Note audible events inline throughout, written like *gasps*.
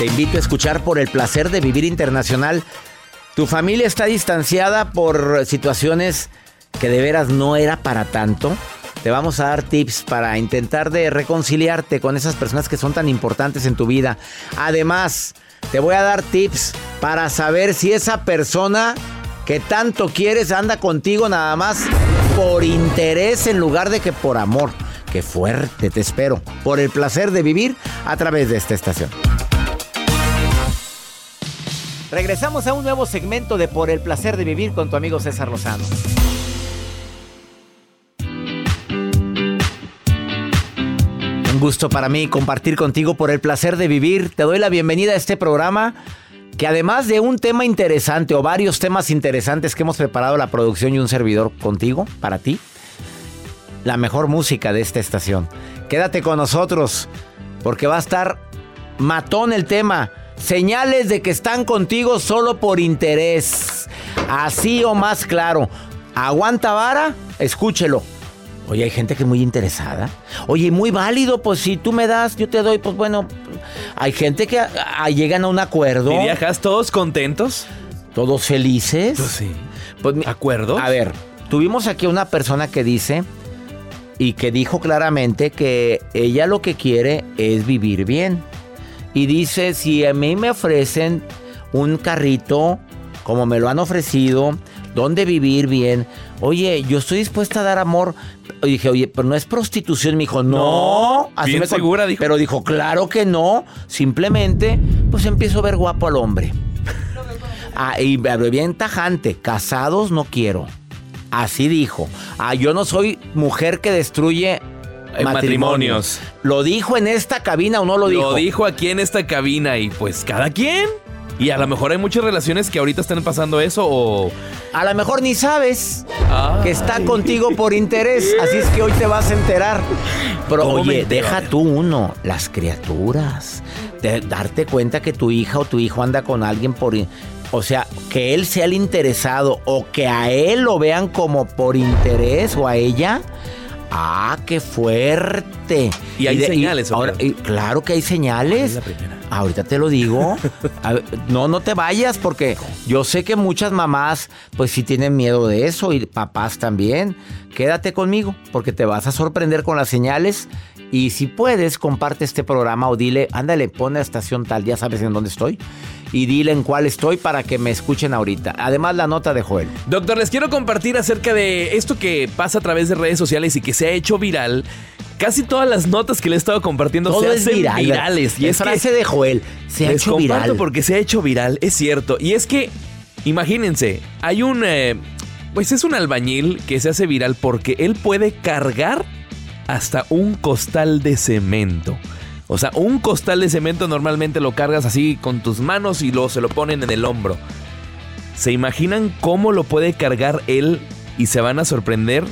Te invito a escuchar por el placer de vivir internacional. Tu familia está distanciada por situaciones que de veras no era para tanto. Te vamos a dar tips para intentar de reconciliarte con esas personas que son tan importantes en tu vida. Además, te voy a dar tips para saber si esa persona que tanto quieres anda contigo nada más por interés en lugar de que por amor. Qué fuerte, te espero. Por el placer de vivir a través de esta estación. Regresamos a un nuevo segmento de Por el placer de vivir con tu amigo César Lozano. Un gusto para mí compartir contigo por el placer de vivir. Te doy la bienvenida a este programa que además de un tema interesante o varios temas interesantes que hemos preparado la producción y un servidor contigo, para ti, la mejor música de esta estación. Quédate con nosotros porque va a estar matón el tema. Señales de que están contigo solo por interés. Así o más claro. Aguanta vara, escúchelo. Oye, hay gente que es muy interesada. Oye, muy válido, pues si tú me das, yo te doy, pues bueno. Hay gente que a- a- llegan a un acuerdo. ¿Y viajas todos contentos? Todos felices. Pues sí. Pues ¿Acuerdos? A ver, tuvimos aquí una persona que dice y que dijo claramente que ella lo que quiere es vivir bien. Y dice, si a mí me ofrecen un carrito, como me lo han ofrecido, donde vivir bien, oye, yo estoy dispuesta a dar amor. Y dije, oye, pero no es prostitución. Me dijo, no. No, bien me segura, dijo. Pero dijo, claro que no. Simplemente, pues empiezo a ver guapo al hombre. Ah, y bien tajante, casados no quiero. Así dijo. Ah, yo no soy mujer que destruye Eh, matrimonios. ¿Lo dijo en esta cabina o no lo dijo? Lo dijo aquí en esta cabina y pues cada quien. Y a lo mejor hay muchas relaciones que ahorita están pasando eso o... A lo mejor ni sabes Ay. que está contigo por interés. Así es que hoy te vas a enterar. Pero ¿Cómo me oye, deja tú uno, las criaturas. De darte cuenta que tu hija o tu hijo anda con alguien por... O sea, que él sea el interesado o que a él lo vean como por interés o a ella. Ah, qué fuerte. Y hay de- señales, ¿o ahora, y claro que hay señales. Es la primera. Ahorita te lo digo. *laughs* Ver, no, no te vayas porque yo sé que muchas mamás pues sí tienen miedo de eso y papás también. Quédate conmigo porque te vas a sorprender con las señales y si puedes comparte este programa o dile, ándale, pon la estación tal, ya sabes en dónde estoy y dile en cuál estoy para que me escuchen ahorita. Además la nota de Joel. Doctor, les quiero compartir acerca de esto que pasa a través de redes sociales y que se ha hecho viral. Casi todas las notas que le he estado compartiendo Todo se hacen viral. virales. Y es es que frase de Joel, se ha hecho viral. porque se ha hecho viral, es cierto. Y es que, imagínense, hay un... eh, pues es un albañil que se hace viral porque él puede cargar hasta un costal de cemento. O sea, un costal de cemento normalmente lo cargas así con tus manos y luego se lo ponen en el hombro. ¿Se imaginan cómo lo puede cargar él y se van a sorprender?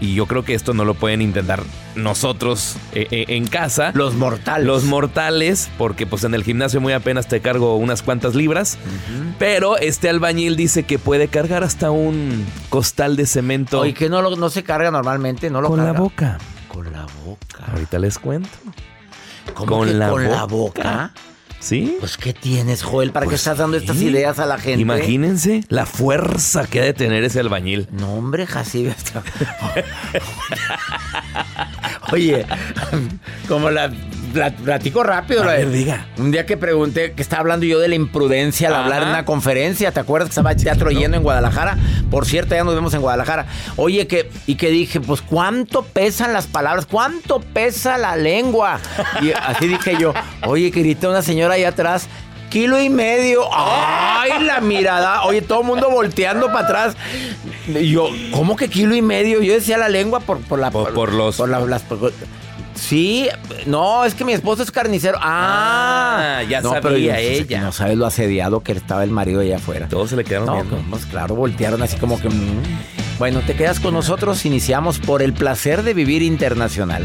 Y yo creo que esto no lo pueden intentar nosotros eh, eh, en casa. Los mortales. Los mortales, porque pues en el gimnasio muy apenas te cargo unas cuantas libras. Pero este albañil dice que puede cargar hasta un costal de cemento Oye, que no, lo- no se carga normalmente, no lo con la boca. Con la boca. Ahorita les cuento. ¿Cómo Con que la con la boca. ¿Sí? Pues, ¿qué tienes, Joel? ¿Para qué Pues estás dando estas ideas a la gente? Imagínense la fuerza que ha de tener ese albañil. No, hombre, Jacibe. *laughs* *laughs* Oye, como la- platico rápido. A la- ver, diga. Un día que pregunté, que estaba hablando yo de la imprudencia al Ajá. hablar en una conferencia, ¿te acuerdas que estaba el teatro lleno en Guadalajara? Por cierto, ya nos vemos en Guadalajara. Oye, que, y que dije, pues, ¿cuánto pesan las palabras? ¿Cuánto pesa la lengua? Y así dije yo, oye, que grita una señora ahí atrás. Kilo y medio. ¡Ay, la mirada! Oye, todo el mundo volteando para atrás. Y yo, ¿cómo que kilo y medio? Yo decía la lengua por, por la... Por- por los- la- las- por- sí, no, es que mi esposo es carnicero. ¡Ah! Ah, ya no, sabía yo- ella. No sabes lo asediado que estaba el marido allá afuera. Todos se le quedaron No, viendo. pues claro, voltearon así como que... mm. Bueno, te quedas con nosotros. Iniciamos por el placer de vivir internacional.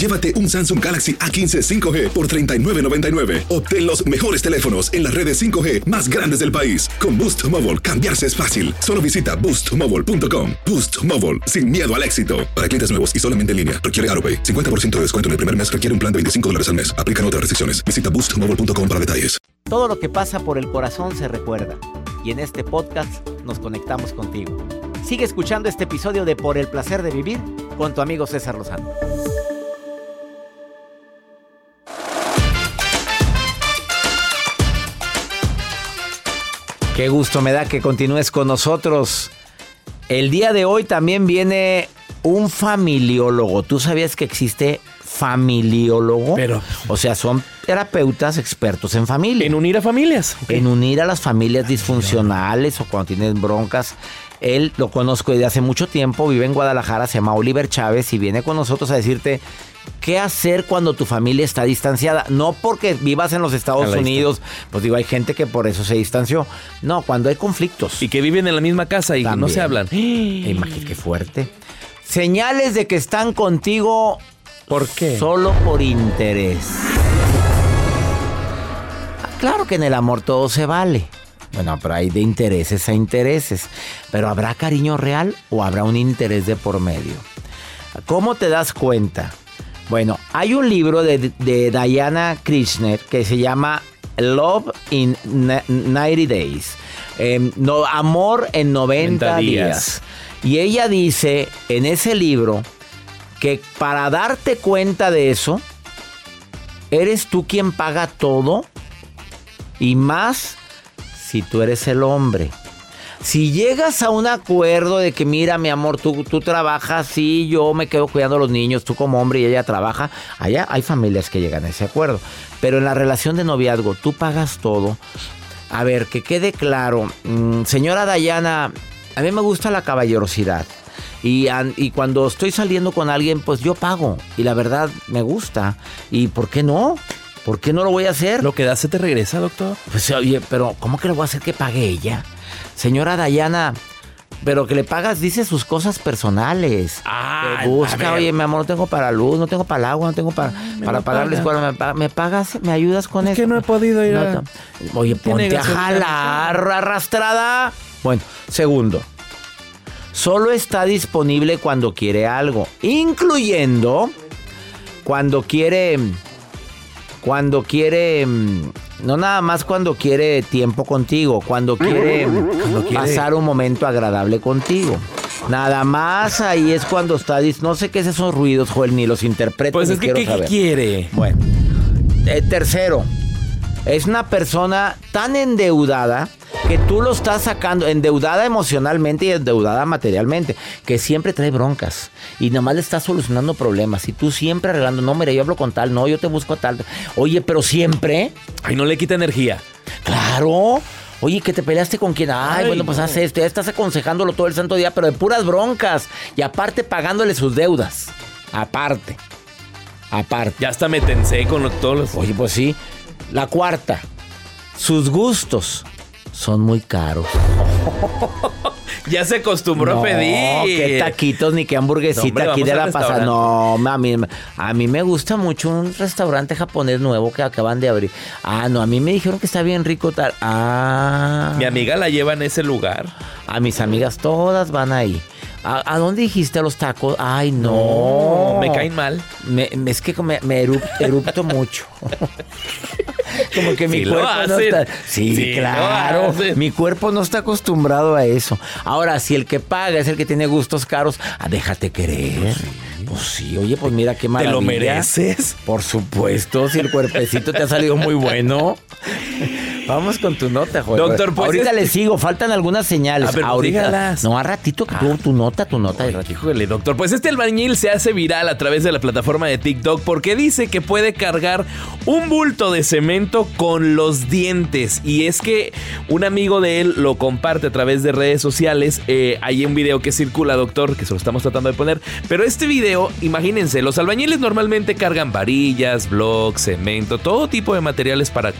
llévate un Samsung Galaxy A15 5G por $39.99. Obtén los mejores teléfonos en las redes 5G más grandes del país. Con Boost Mobile, cambiarse es fácil. Solo visita boostmobile.com. Boost Mobile, sin miedo al éxito. Para clientes nuevos y solamente en línea, requiere AroPay. 50% de descuento en el primer mes requiere un plan de 25 dólares al mes. Aplican otras restricciones. Visita boostmobile.com para detalles. Todo lo que pasa por el corazón se recuerda. Y en este podcast nos conectamos contigo. Sigue escuchando este episodio de Por el placer de vivir con tu amigo César Lozano. Qué gusto me da que continúes con nosotros. El día de hoy también viene un familiólogo. ¿Tú sabías que existe familiólogo? Pero- O sea, son terapeutas expertos en familia. En unir a familias. En unir a las familias disfuncionales o cuando tienen broncas. Él lo conozco desde hace mucho tiempo, vive en Guadalajara, se llama Oliver Chávez y viene con nosotros a decirte qué hacer cuando tu familia está distanciada. No porque vivas en los Estados Unidos, pues digo, hay gente que por eso se distanció. No, cuando hay conflictos. Y que viven en la misma casa y no También. se hablan. *gasps* Imagínate qué fuerte. Señales de que están contigo ¿Por qué? Solo por interés. Ah, Claro que en el amor todo se vale. Bueno, pero hay de intereses a intereses. Pero ¿habrá cariño real o habrá un interés de por medio? ¿Cómo te das cuenta? Bueno, hay un libro de, de Diana Krishner que se llama Love in Na- 90 Days. Em, no, amor en 90 90 días. días. Y ella dice en ese libro que para darte cuenta de eso, eres tú quien paga todo y más si tú eres el hombre. Si llegas a un acuerdo de que, mira, mi amor, tú, tú trabajas, sí, yo me quedo cuidando a los niños, tú como hombre y ella trabaja, allá hay familias que llegan a ese acuerdo. Pero en la relación de noviazgo, tú pagas todo. A ver, que quede claro, mm, señora Dayana, a mí me gusta la caballerosidad. Y, y cuando estoy saliendo con alguien, pues yo pago. Y la verdad, me gusta. ¿Y por qué no? ¿Por qué no lo voy a hacer? Lo que da se te regresa, doctor. Pues oye, pero ¿cómo que le voy a hacer que pague ella? Señora Dayana, pero que le pagas, dice sus cosas personales. Ah, Que busca, a oye, mi amor, no tengo para luz, no tengo para el agua, no tengo para, para lo pagar la escuela. ¿Me, pa- me pagas? ¿Me ayudas con Es eso? que no he podido ir a- No, Oye, Tiene ponte a jalar, arrastrada. Bueno, segundo. Solo está disponible cuando quiere algo, incluyendo cuando quiere cuando quiere mm, no nada más cuando quiere tiempo contigo, cuando quiere, quiere- pasar un momento agradable contigo. Nada más ahí es cuando está no sé qué es esos ruidos, Joel, ni los interpreto Pues ni es que, quiero ¿qué, qué saber. quiere? Bueno, eh, tercero, es una persona tan endeudada que tú lo estás sacando endeudada emocionalmente y endeudada materialmente, que siempre trae broncas y nomás le estás solucionando problemas y tú siempre arreglando, no, mira, yo hablo con tal, no, yo te busco a tal. Oye, pero siempre. Ay, no le quita energía. Claro. Oye, que te peleaste con quien. Ay, bueno, pues haz esto. Ya estás aconsejándolo todo el santo día, pero de puras broncas. Y aparte pagándole sus deudas. Aparte. Aparte. Ya hasta me tensé con todos los. Oye, pues sí. La cuarta. Sus gustos son muy caros. *laughs* Ya se acostumbró a pedir. qué taquitos ni qué hamburguesita aquí de la pasada. No, a mí, a mí me gusta mucho un restaurante japonés nuevo que acaban de abrir. Ah, no, a mí me dijeron que está bien rico tal. Ah. Mi amiga la lleva en ese lugar. A mis amigas todas van ahí. ¿A, dónde dijiste los tacos? Ay, no. me caen mal. Me, es que me, me erupto mucho. *laughs* Como que mi cuerpo no está. Sí, claro. Mi cuerpo no está acostumbrado a eso. Ahora, si el que paga es el que tiene gustos caros, ah, déjate querer. Pues sí, oye, pues mira qué maravilla. ¿Te lo mereces? Por supuesto, si el cuerpecito te ha salido muy bueno. *laughs* Vamos con tu nota, joder. Doctor, pues Ahorita le sigo, faltan algunas señales. A ver, Ahorita. No, a ratito, ah. tu, nota, tu nota. híjole, doctor. Pues este albañil se hace viral a través de la plataforma de TikTok porque dice que puede cargar un bulto de cemento con los dientes. Y es que un amigo de él lo comparte a través de redes sociales. Eh, hay un video que circula, doctor, que se lo estamos tratando de poner. Pero este video, imagínense, los albañiles normalmente cargan varillas, blocks, cemento, todo tipo de materiales para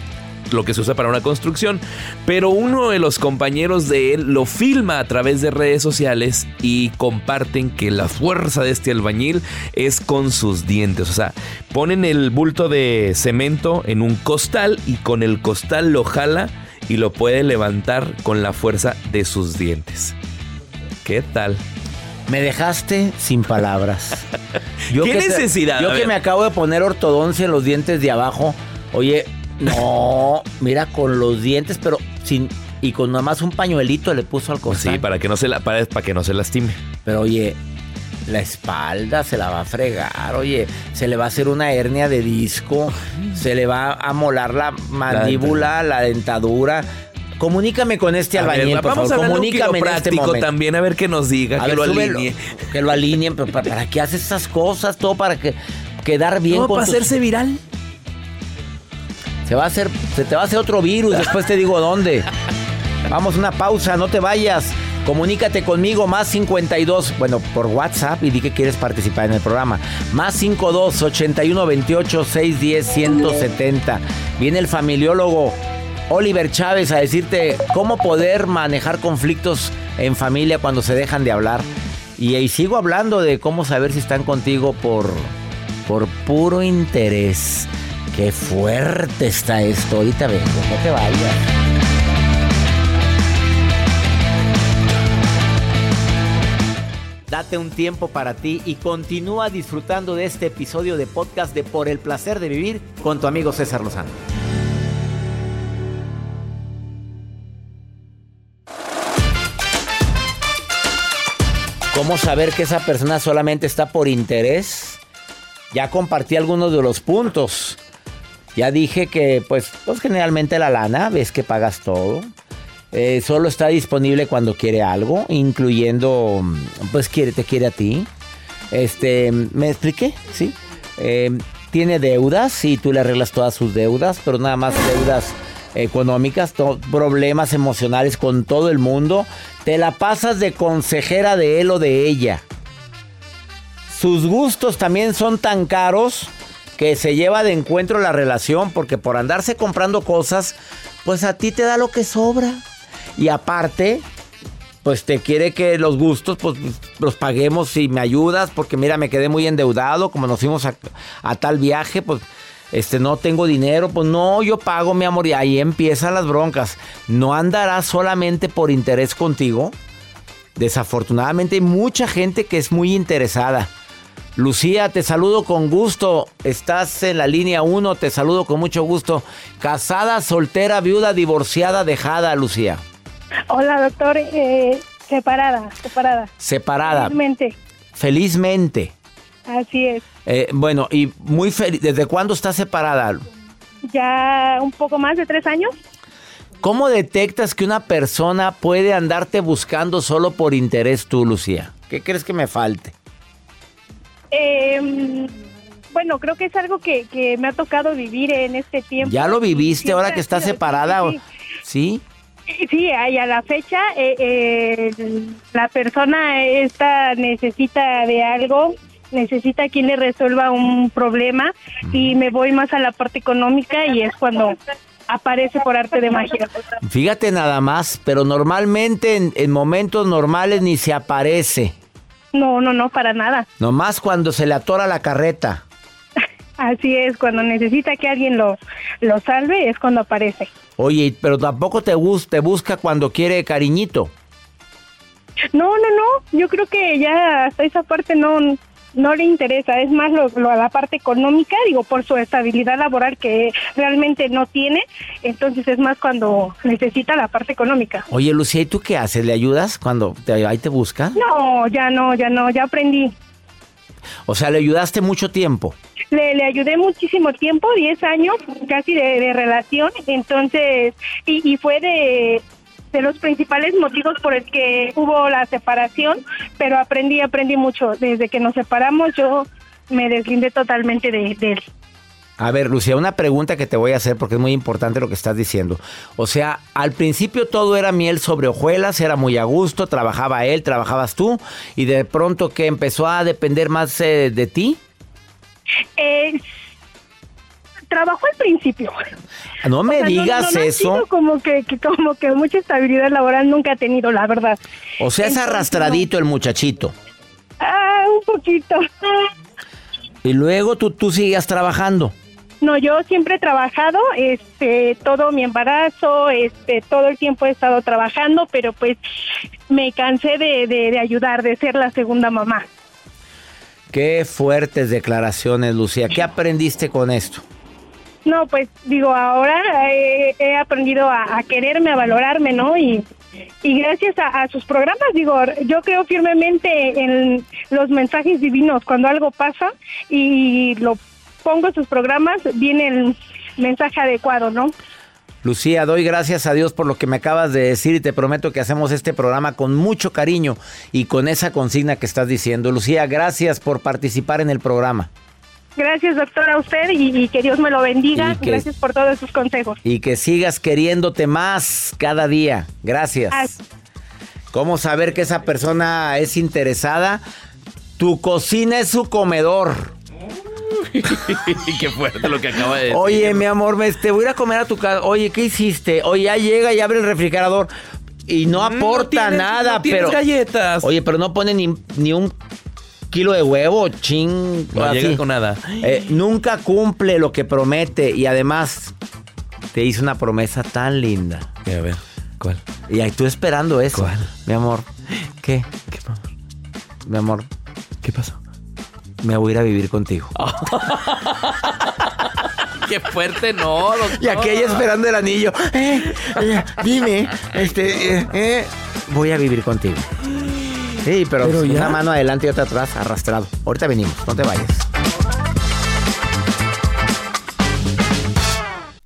lo que se usa para una construcción. Pero uno de los compañeros de él lo filma a través de redes sociales y comparten que la fuerza de este albañil es con sus dientes. O sea, ponen el bulto de cemento en un costal y con el costal lo jala y lo puede levantar con la fuerza de sus dientes. ¿Qué tal? Me dejaste sin palabras. *laughs* ¿Qué necesidad? yo que me acabo de poner ortodoncia en los dientes de abajo. Oye, no, mira, con los dientes, pero sin. Y con nada más un pañuelito le puso al costado. Sí, para que no se la, para, que no se lastime. Pero oye, la espalda se la va a fregar, oye, se le va a hacer una hernia de disco, se le va a molar la mandíbula, la, dentadura. Comunícame con este albañil, por vamos favor. A Comunícame en este también a ver que nos diga, que lo alinee. Que lo alineen, pero ¿para, qué hace esas cosas? Todo para que quedar bien ¿Todo para hacerse viral? Se va a hacer, se te va a hacer otro virus, después te digo dónde. Vamos, una pausa, no te vayas. Comunícate conmigo, más 52, bueno, por WhatsApp y di que quieres participar en el programa. Más 52 81 28 610 170. Viene el familiólogo Oliver Chávez a decirte cómo poder manejar conflictos en familia cuando se dejan de hablar. Y, sigo hablando de cómo saber si están contigo por, por puro interés. Qué fuerte está esto. Ahorita vengo, no te vayas. Date un tiempo para ti y continúa disfrutando de este episodio de podcast de Por el placer de vivir con tu amigo César Lozano. ¿Cómo saber que esa persona solamente está por interés? Ya compartí algunos de los puntos. Ya dije que, pues, pues generalmente la lana, ves que pagas todo. Eh, solo está disponible cuando quiere algo, incluyendo, pues, quiere, te quiere a ti. Este, ¿me expliqué? Sí. Eh, tiene deudas y tú le arreglas todas sus deudas, pero nada más deudas económicas, problemas emocionales con todo el mundo. Te la pasas de consejera de él o de ella. Sus gustos también son tan caros que se lleva de encuentro la relación, porque por andarse comprando cosas, pues a ti te da lo que sobra. Y aparte, pues te quiere que los gustos, pues los paguemos si me ayudas, porque mira, me quedé muy endeudado, como nos fuimos a, tal viaje, pues este, no tengo dinero, pues no, yo pago mi amor y ahí empiezan las broncas. No andará solamente por interés contigo. Desafortunadamente hay mucha gente que es muy interesada. Lucía, te saludo con gusto. Estás en la línea 1, te saludo con mucho gusto. Casada, soltera, viuda, divorciada, dejada, Lucía. Hola, doctor. Eh, separada, separada. Separada. Felizmente. Felizmente. Así es. Eh, bueno, y muy feliz. ¿Desde cuándo estás separada? Ya un poco más de tres años. ¿Cómo detectas que una persona puede andarte buscando solo por interés tú, Lucía? ¿Qué crees que me falte? Eh, bueno, creo que es algo que, que me ha tocado vivir en este tiempo. ¿Ya lo viviste ahora que estás separada? Sí, ¿Sí? sí, a la fecha eh, eh, la persona esta necesita de algo, necesita quien le resuelva un problema y me voy más a la parte económica y es cuando aparece por arte de magia. Fíjate nada más, pero normalmente en, en momentos normales ni se aparece. No, no, no, para nada. Nomás cuando se le atora la carreta. *laughs* Así es, cuando necesita que alguien lo, lo salve es cuando aparece. Oye, pero tampoco te, bus- te busca cuando quiere cariñito. No, no, no, yo creo que ya hasta esa parte no, no le interesa, es más lo, lo- la parte económica, digo, por su estabilidad laboral que realmente no tiene, entonces es más cuando necesita la parte económica. Oye, Lucía, ¿y tú qué haces? ¿Le ayudas cuando te, ahí te busca? No, ya no, ya no, ya aprendí. O sea, le ayudaste mucho tiempo. Le, le ayudé muchísimo tiempo, 10 años casi de, de relación, entonces, y, y fue de, de los principales motivos por el que hubo la separación, pero aprendí, aprendí mucho. Desde que nos separamos yo me deslindé totalmente de, de él. A ver, Lucía, una pregunta que te voy a hacer porque es muy importante lo que estás diciendo. O sea, al principio todo era miel sobre hojuelas, era muy a gusto, trabajaba él, trabajabas tú, y de pronto que empezó a depender más eh, de ti. Eh, trabajó al principio. No me O sea, no- digas no, no ha eso. como que, que como que mucha estabilidad laboral nunca ha tenido, la verdad. O sea, es Entonces, arrastradito el muchachito. Ah, un poquito. Y luego tú, tú sigues trabajando. No, yo siempre he trabajado, este, todo mi embarazo, este, todo el tiempo he estado trabajando, pero pues me cansé de, de, de ayudar, de ser la segunda mamá. Qué fuertes declaraciones, Lucía. ¿Qué aprendiste con esto? No, pues digo, ahora he aprendido a, quererme, a valorarme, ¿no? Y, y gracias a, a sus programas, digo, yo creo firmemente en los mensajes divinos. Cuando algo pasa y lo pongo en sus programas, viene el mensaje adecuado, ¿no? Lucía, doy gracias a Dios por lo que me acabas de decir y te prometo que hacemos este programa con mucho cariño y con esa consigna que estás diciendo. Lucía, gracias por participar en el programa Gracias, doctora, a usted y, y que Dios me lo bendiga. Que- Gracias por todos sus consejos. y que sigas queriéndote más cada día. Gracias. ¿Cómo saber que esa persona es interesada? Tu cocina es su comedor. *laughs* Qué fuerte lo que acaba de decir. Oye, mi amor, me, te voy a ir a comer a tu casa. Oye, ¿qué hiciste? Oye, ya llega y abre el refrigerador. Y no Mm, aporta tienes- nada, no tienes pero. galletas. Oye, pero no pone ni, ni un kilo de huevo, ching. no así. llega con nada. Eh, nunca cumple lo que promete y además te hizo una promesa tan linda. A ver, ¿cuál? Y ahí tú esperando eso. ¿Cuál? Mi amor, ¿qué? ¿Qué, pasó? Mi amor, ¿Qué pasó? me voy a ir a vivir contigo. *laughs* Qué fuerte, no, doctor. Y aquella esperando el anillo. Eh, eh, dime, este, eh, eh, voy a vivir contigo. Sí, pero, Pero una ya. mano adelante y otra atrás, arrastrado. Ahorita venimos, no te vayas.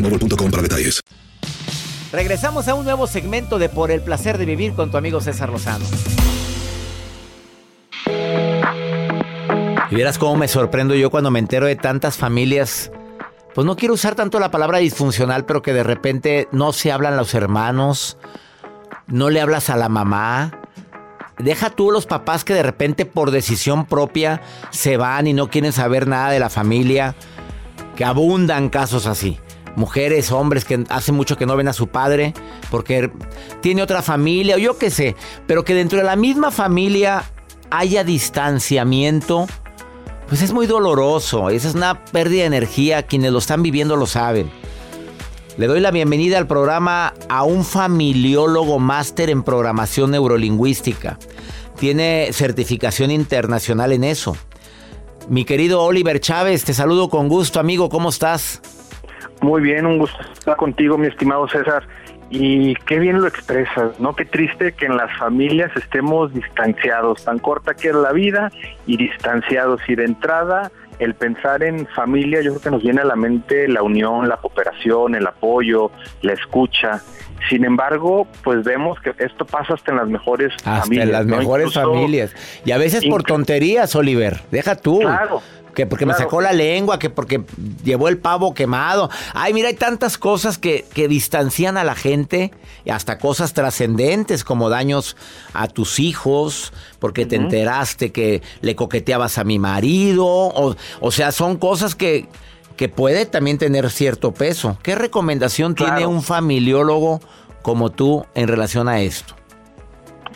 boostmobile.com para detalles. Regresamos a un nuevo segmento de Por el placer de vivir con tu amigo César Lozano. Y vieras cómo me sorprendo yo cuando me entero de tantas familias pues no quiero usar tanto la palabra disfuncional, pero que de repente no se hablan los hermanos, no le hablas a la mamá. Deja tú los papás que de repente por decisión propia se van y no quieren saber nada de la familia, que abundan casos así. Mujeres, hombres que hace mucho que no ven a su padre porque tiene otra familia o yo qué sé, pero que dentro de la misma familia haya distanciamiento, pues es muy doloroso. Esa es una pérdida de energía. Quienes lo están viviendo lo saben. Le doy la bienvenida al programa a un familiólogo máster en programación neurolingüística. Tiene certificación internacional en eso. Mi querido Oliver Chávez, te saludo con gusto, amigo. ¿Cómo estás? Muy bien, un gusto estar contigo, mi estimado César. Y qué bien lo expresas, ¿no? Qué triste que en las familias estemos distanciados, tan corta que es la vida y distanciados. Y de entrada, el pensar en familia, yo creo que nos viene a la mente la unión, la cooperación, el apoyo, la escucha. Sin embargo, pues vemos que esto pasa hasta en las mejores familias. Hasta en las mejores familias. Y a veces por tonterías, Oliver. Deja tú. Claro que porque me sacó la lengua, que porque llevó el pavo quemado. Ay, mira, hay tantas cosas que, que distancian a la gente, y hasta cosas trascendentes como daños a tus hijos, porque te enteraste que le coqueteabas a mi marido, o, o sea, son cosas que, que puede también tener cierto peso. ¿Qué recomendación tiene un familiólogo como tú en relación a esto?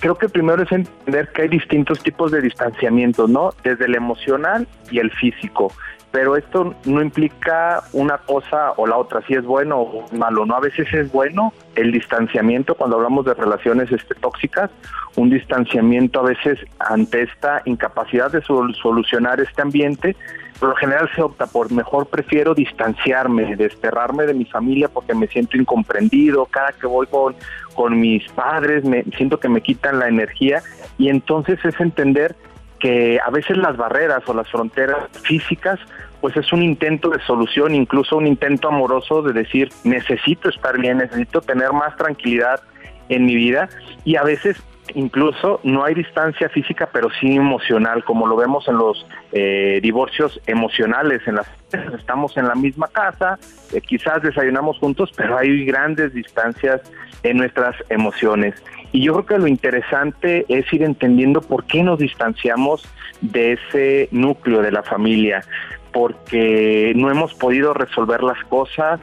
creo que primero es entender que hay distintos tipos de distanciamiento, ¿no? Desde el emocional y el físico. Pero esto no implica una cosa o la otra, si es bueno o malo, ¿no? A veces es bueno el distanciamiento cuando hablamos de relaciones este, tóxicas, un distanciamiento a veces ante esta incapacidad de solucionar este ambiente, por lo general se opta por mejor prefiero distanciarme, desterrarme de mi familia porque me siento incomprendido, cada que voy con, con mis padres me siento que me quitan la energía y entonces es entender que a veces las barreras o las fronteras físicas pues es un intento de solución, incluso un intento amoroso de decir necesito estar bien, necesito tener más tranquilidad en mi vida y a veces incluso no hay distancia física, pero sí emocional, como lo vemos en los eh, divorcios emocionales. En las estamos en la misma casa, eh, quizás desayunamos juntos, pero hay grandes distancias en nuestras emociones. Y yo creo que lo interesante es ir entendiendo por qué nos distanciamos de ese núcleo de la familia, porque no hemos podido resolver las cosas,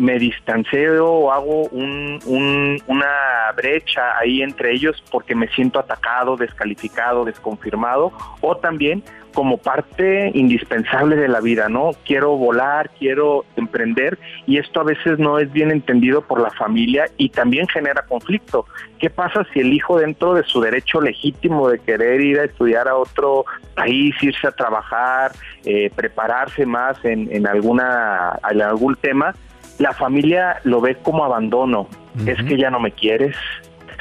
me distancio o hago una brecha ahí entre ellos porque me siento atacado, descalificado, desconfirmado, o también como parte indispensable de la vida, ¿no? Quiero volar, quiero emprender y esto a veces no es bien entendido por la familia y también genera conflicto. ¿Qué pasa si el hijo dentro de su derecho legítimo de querer ir a estudiar a otro país, irse a trabajar, eh, prepararse más en, en, alguna, en algún tema, la familia lo ve como abandono. Es que ya no me quieres,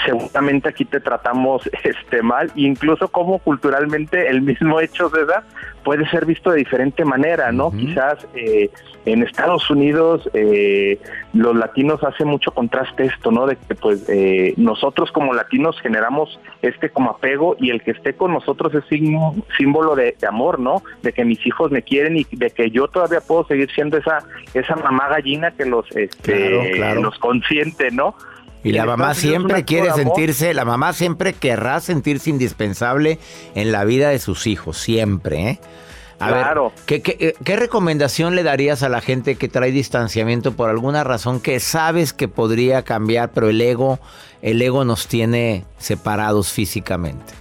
seguramente aquí te tratamos *laughs* este mal, incluso como culturalmente el mismo hecho de edad puede ser visto de diferente manera, ¿no? Quizás eh, en Estados Unidos eh, los latinos hacen mucho contraste esto, ¿no? De que pues eh, nosotros como latinos generamos este como apego y el que esté con nosotros es símbolo de, amor, ¿no? De que mis hijos me quieren y de que yo todavía puedo seguir siendo esa esa mamá gallina que los este, los consiente, ¿no? Y la mamá siempre quiere sentirse, la mamá siempre querrá sentirse indispensable en la vida de sus hijos, siempre, ¿eh? A claro. ver, ¿qué, qué, recomendación le darías a la gente que trae distanciamiento por alguna razón que sabes que podría cambiar, pero el ego, el ego nos tiene separados físicamente?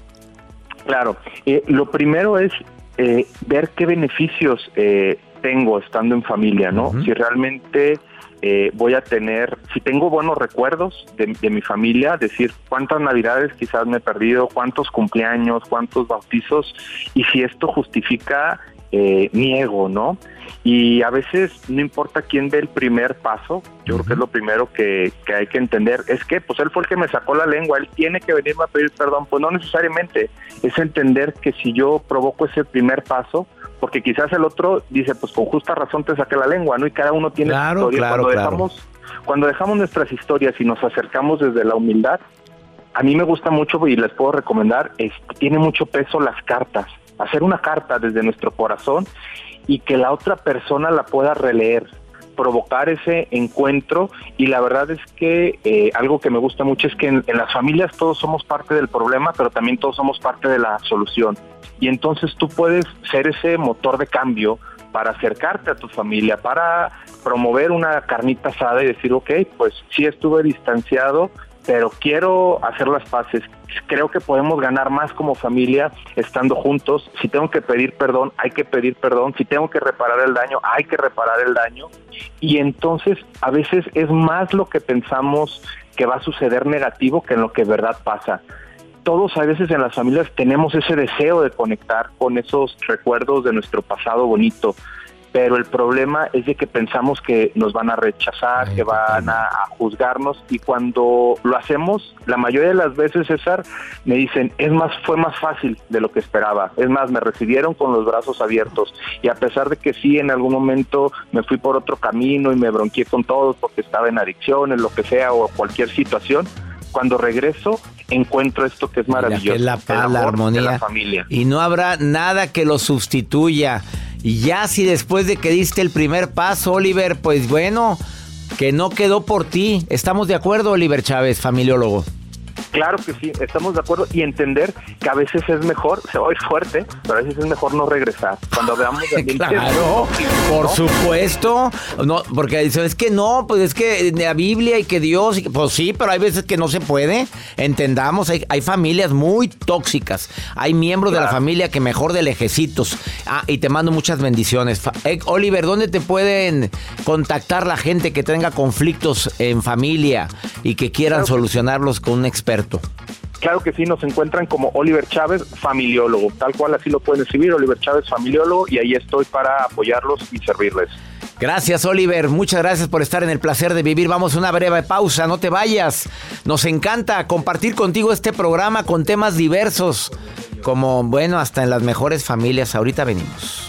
Claro, eh, lo primero es eh, ver qué beneficios eh, tengo estando en familia, ¿no? Si realmente eh, voy a tener, si tengo buenos recuerdos de, mi familia, decir cuántas navidades quizás me he perdido, cuántos cumpleaños, cuántos bautizos, y si esto justifica eh, mi ego, ¿no? Y a veces no importa quién dé el primer paso, yo creo que es lo primero que, que, hay que entender, es que pues él fue el que me sacó la lengua, él tiene que venirme a pedir perdón, pues no necesariamente, es entender que si yo provoco ese primer paso, porque quizás el otro dice, pues con justa razón te saqué la lengua, ¿no? Y cada uno tiene claro, su historia. cuando, Dejamos, cuando dejamos nuestras historias y nos acercamos desde la humildad, a mí me gusta mucho y les puedo recomendar, es, tiene mucho peso las cartas. Hacer una carta desde nuestro corazón y que la otra persona la pueda releer. Provocar ese encuentro y la verdad es que eh, algo que me gusta mucho es que en, en, las familias todos somos parte del problema, pero también todos somos parte de la solución. Y entonces tú puedes ser ese motor de cambio para acercarte a tu familia, para promover una carnita asada y decir, ok, pues sí estuve distanciado, pero quiero hacer las paces. Creo que podemos ganar más como familia estando juntos. Si tengo que pedir perdón, hay que pedir perdón. Si tengo que reparar el daño, hay que reparar el daño. Y entonces a veces es más lo que pensamos que va a suceder negativo que en lo que verdad pasa. Todos a veces en las familias tenemos ese deseo de conectar con esos recuerdos de nuestro pasado bonito, pero el problema es de que pensamos que nos van a rechazar, que van a, a, juzgarnos y cuando lo hacemos, la mayoría de las veces, César, me dicen, es más, fue más fácil de lo que esperaba, es más, me recibieron con los brazos abiertos y a pesar de que sí, en algún momento me fui por otro camino y me bronqueé con todos porque estaba en adicciones, lo que sea, o cualquier situación, cuando regreso encuentro esto que es maravilloso. Que es la paz, la armonía. La familia. Y no habrá nada que lo sustituya. Y ya si después de que diste el primer paso, Oliver, pues bueno, que no quedó por ti. ¿Estamos de acuerdo, Oliver Chávez, familiólogo? Claro que sí, estamos de acuerdo y entender que a veces es mejor, se va a ir fuerte, pero a veces es mejor no regresar. Cuando veamos de *laughs* Claro, por supuesto. No, porque dicen, es que no, pues es que la Biblia y que Dios, pues sí, pero hay veces que no se puede. Entendamos, hay, hay familias muy tóxicas. Hay miembros claro. de la familia que mejor de lejecitos. Ah, y te mando muchas bendiciones. Eh, Oliver, ¿dónde te pueden contactar la gente que tenga conflictos en familia y que quieran claro. solucionarlos con un experto? Claro que sí, nos encuentran como Oliver Chávez, familiólogo. Tal cual así lo pueden escribir, Oliver Chávez, familiólogo, y ahí estoy para apoyarlos y servirles. Gracias, Oliver. Muchas gracias por estar en el placer de vivir. Vamos a una breve pausa, no te vayas. Nos encanta compartir contigo este programa con temas diversos, como, bueno, hasta en las mejores familias. Ahorita venimos.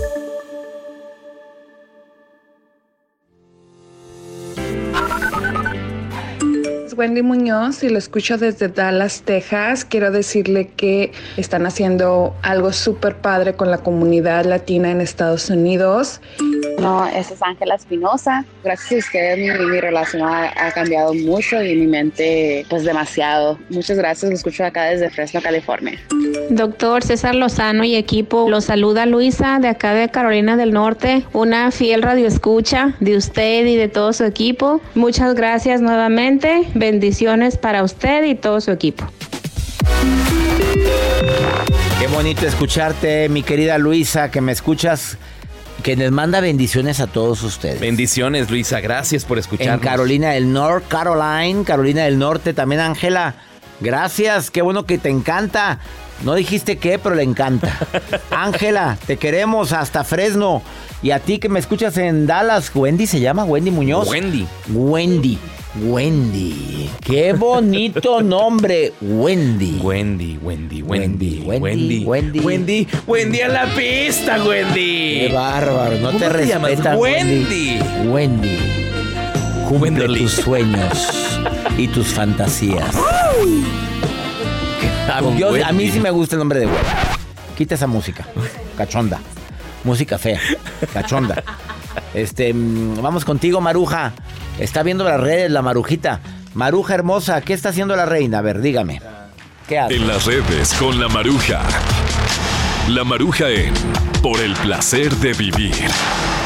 Wendy Muñoz y lo escucho desde Dallas, Texas. Quiero decirle que están haciendo algo súper padre con la comunidad latina en Estados Unidos. No, esa es Ángela Espinosa. Gracias a ustedes mi, mi relación ha, ha, cambiado mucho y mi mente pues demasiado. Muchas gracias, lo escucho acá desde Fresno, California. Doctor César Lozano y equipo, los saluda Luisa de acá de Carolina del Norte, una fiel radioescucha de usted y de todo su equipo. Muchas gracias nuevamente. Bendiciones para usted y todo su equipo. Qué bonito escucharte, mi querida Luisa, que me escuchas que les manda bendiciones a todos ustedes. Bendiciones, Luisa. Gracias por escucharnos. En Carolina del Norte, Caroline, Carolina del Norte, también Ángela. Gracias, qué bueno que te encanta. No dijiste qué, pero le encanta. *laughs* Ángela, te queremos hasta Fresno. Y a ti que me escuchas en Dallas, Wendy se llama, Wendy Muñoz. Wendy. Wendy. Wendy. Qué bonito *laughs* nombre. Wendy. Wendy, Wendy, Wendy. Wendy. Wendy. Wendy. Wendy a la pista, Wendy. Qué bárbaro. No ¿Cómo te, llamas? Wendy. Wendy. Cumple tus sueños y tus fantasías. A, Con yo- a Wendy. mí sí me gusta el nombre de Wendy. Quita esa música. Cachonda. Música fea. Cachonda. Este, mm, vamos contigo, Maruja. Está viendo las redes, la Marujita. Maruja hermosa, ¿qué está haciendo la reina? A ver, dígame. ¿Qué hace? En las redes con la Maruja. La Maruja en Por el placer de vivir.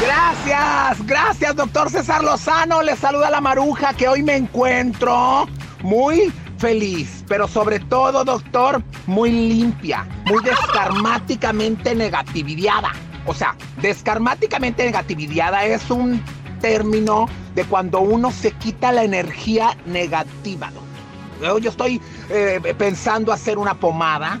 Gracias, gracias, doctor César Lozano. Le saluda la maruja que hoy me encuentro muy feliz, pero sobre todo, doctor, muy limpia, muy descarmáticamente negatividiada. O sea, descarmáticamente negatividiada es un término de cuando uno se quita la energía negativa. Yo, yo estoy eh, pensando hacer una pomada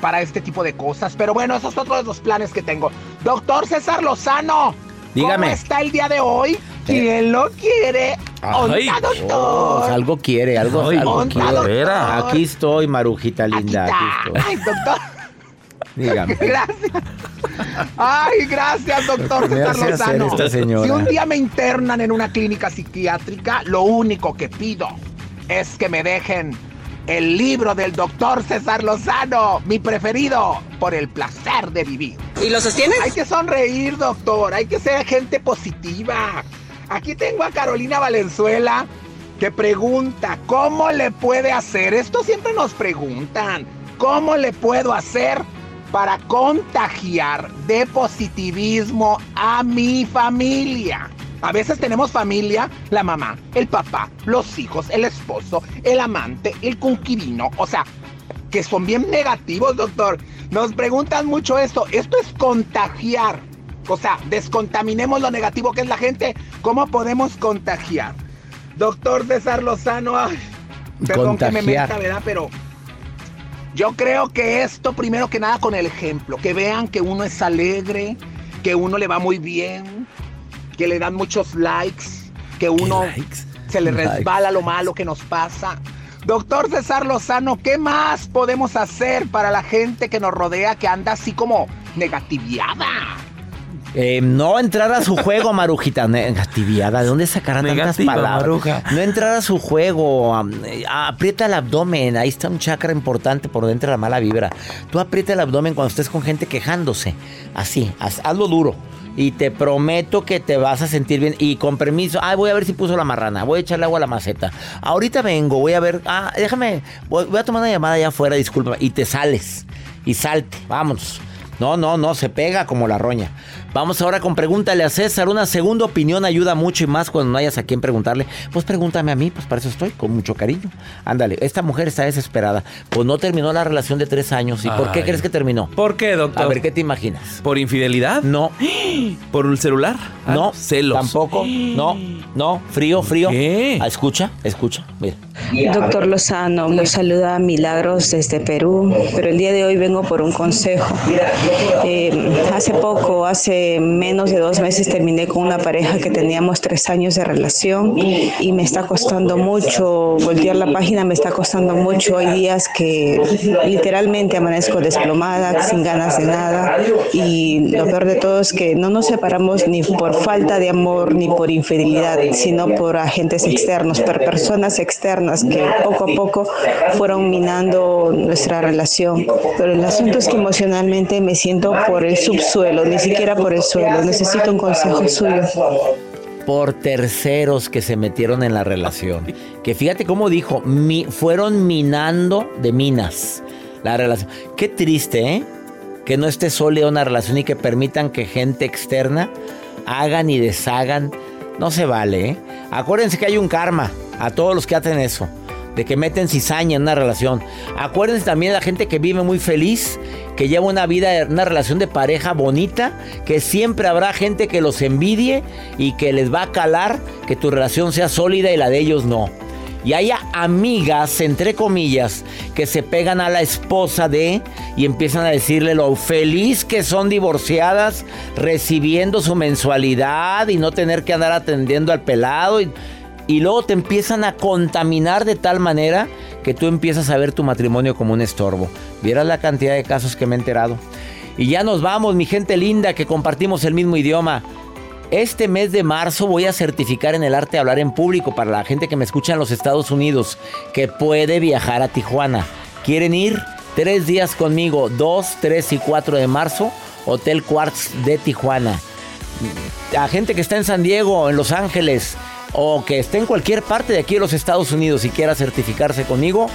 para este tipo de cosas, pero bueno, esos son otros de los planes que tengo. Doctor César Lozano, Dígame. ¿cómo está el día de hoy? ¿Quién lo quiere? Ay. Onda, Oh, doctor. algo quiere, algo, Ay, algo onda, quiere. doctor. Aquí estoy, Marujita Aquí linda. está. Aquí estoy. Ay, doctor. Dígame. *laughs* Gracias. Ay, gracias, doctor César Lozano. esta señora. Si un día me internan en una clínica psiquiátrica, lo único que pido es que me dejen el libro del doctor César Lozano, mi preferido, por el placer de vivir. ¿Y lo sostienes? Hay que sonreír, doctor. Hay que ser gente positiva. Aquí tengo a Carolina Valenzuela que pregunta, ¿cómo le puede hacer? Esto siempre nos preguntan. ¿Cómo le puedo hacer para contagiar de positivismo a mi familia? A veces tenemos familia, la mamá, el papá, los hijos, el esposo, el amante, el conquirino, o sea, que son bien negativos, doctor. Nos preguntan mucho esto. Esto es contagiar. O sea, descontaminemos lo negativo que es la gente. ¿Cómo podemos contagiar? Doctor César Lozano, ay, perdón que me meta, ¿verdad? Pero yo creo que esto, primero que nada, con el ejemplo. Que vean que uno es alegre, que uno le va muy bien, que le dan muchos likes, que uno se le Likes. resbala lo malo que nos pasa. Doctor César Lozano, ¿qué más podemos hacer para la gente que nos rodea que anda así como negativiada? Eh, no entrar a su juego, Marujita. Negativiada. ¿De dónde sacará tantas palabras? Maruja. No entrar a su juego. eh, aprieta el abdomen. Ahí está un chakra importante por dentro de la mala vibra. Tú aprieta el abdomen cuando estés con gente quejándose. Así, haz- hazlo duro. Y te prometo que te vas a sentir bien. Y con permiso, ay, voy a ver si puso la marrana. Voy a echarle agua a la maceta. Ahorita vengo, voy a ver. Ah, déjame. Voy, voy a tomar una llamada allá afuera, disculpa. Y te sales. Y salte. Vámonos. No, no, no, se pega como la roña. Vamos ahora con pregúntale a César. Una segunda opinión ayuda mucho y más cuando no hayas a quien preguntarle. Pues pregúntame a mí, pues para eso estoy, con mucho cariño. Ándale, esta mujer está desesperada. Pues no terminó la relación de tres años. ¿Y por qué crees que terminó? ¿Por qué, doctor? A ver, ¿qué te imaginas? ¿Por infidelidad? No. *gasps* ¿Por un celular? Ah, No, celos. Tampoco. No, no. Frío, frío. Ah, escucha, escucha. Mira. Doctor Lozano, los saluda Milagros desde Perú, pero el día de hoy vengo por un consejo. Eh, hace poco, hace menos de dos meses, terminé con una pareja que teníamos tres años de relación y me está costando mucho voltear la página, me está costando mucho. Hay días que literalmente amanezco desplomada, sin ganas de nada y lo peor de todo es que no nos separamos ni por falta de amor ni por infidelidad, sino por agentes externos, por personas externas que poco a poco fueron minando nuestra relación. Pero el asunto es que emocionalmente me siento por el subsuelo, ni siquiera por el suelo. Necesito un consejo suyo. por terceros que se metieron en la relación. Que fíjate cómo dijo, mi- fueron minando de minas la relación. Qué triste, ¿eh? Que no esté sólida una relación y que permitan que gente externa hagan y deshagan. No se vale, ¿eh? Acuérdense que hay un karma a todos los que hacen eso. De que meten cizaña en una relación. Acuérdense también de la gente que vive muy feliz, que lleva una vida, una relación de pareja bonita, que siempre habrá gente que los envidie y que les va a calar que tu relación sea sólida y la de ellos no. Y haya amigas, entre comillas, que se pegan a la esposa de y empiezan a decirle lo feliz que son divorciadas, recibiendo su mensualidad y no tener que andar atendiendo al pelado. Y luego te empiezan a contaminar de tal manera que tú empiezas a ver tu matrimonio como un estorbo. Vieras la cantidad de casos que me he enterado. Y ya nos vamos, mi gente linda, que compartimos el mismo idioma. Este mes de marzo voy a certificar en el arte de hablar en público para la gente que me escucha en los Estados Unidos, que puede viajar a Tijuana. ¿Quieren ir? Tres días conmigo, 2, 3 y 4 de marzo, Hotel Quartz de Tijuana. A gente que está en San Diego, en Los Ángeles, o que esté en cualquier parte de aquí de los Estados Unidos y quiera certificarse conmigo,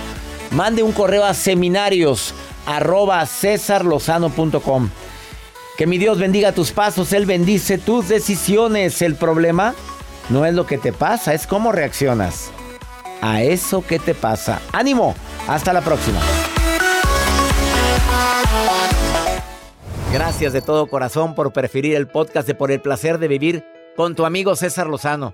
mande un correo a seminarios. Que mi Dios bendiga tus pasos, Él bendice tus decisiones. El problema no es lo que te pasa, es cómo reaccionas a eso que te pasa. Ánimo, hasta la próxima. Gracias de todo corazón por preferir el podcast de Por el Placer de Vivir con tu amigo César Lozano.